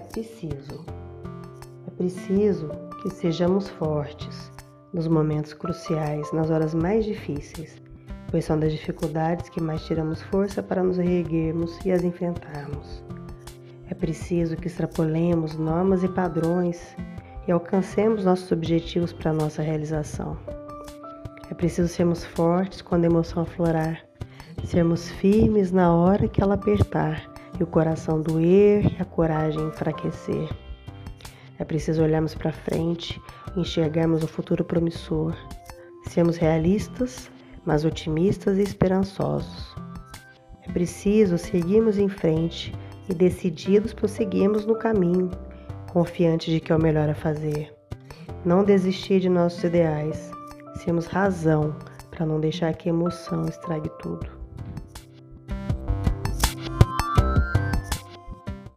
preciso. É preciso que sejamos fortes nos momentos cruciais, nas horas mais difíceis, pois são das dificuldades que mais tiramos força para nos reerguermos e as enfrentarmos. É preciso que extrapolemos normas e padrões e alcancemos nossos objetivos para nossa realização. É preciso sermos fortes quando a emoção aflorar, sermos firmes na hora que ela apertar e o coração doer e a coragem enfraquecer. É preciso olharmos para frente e enxergarmos o futuro promissor. Sermos realistas, mas otimistas e esperançosos. É preciso seguirmos em frente e decididos prosseguirmos no caminho, confiantes de que é o melhor a fazer. Não desistir de nossos ideais, sermos razão para não deixar que a emoção estrague tudo.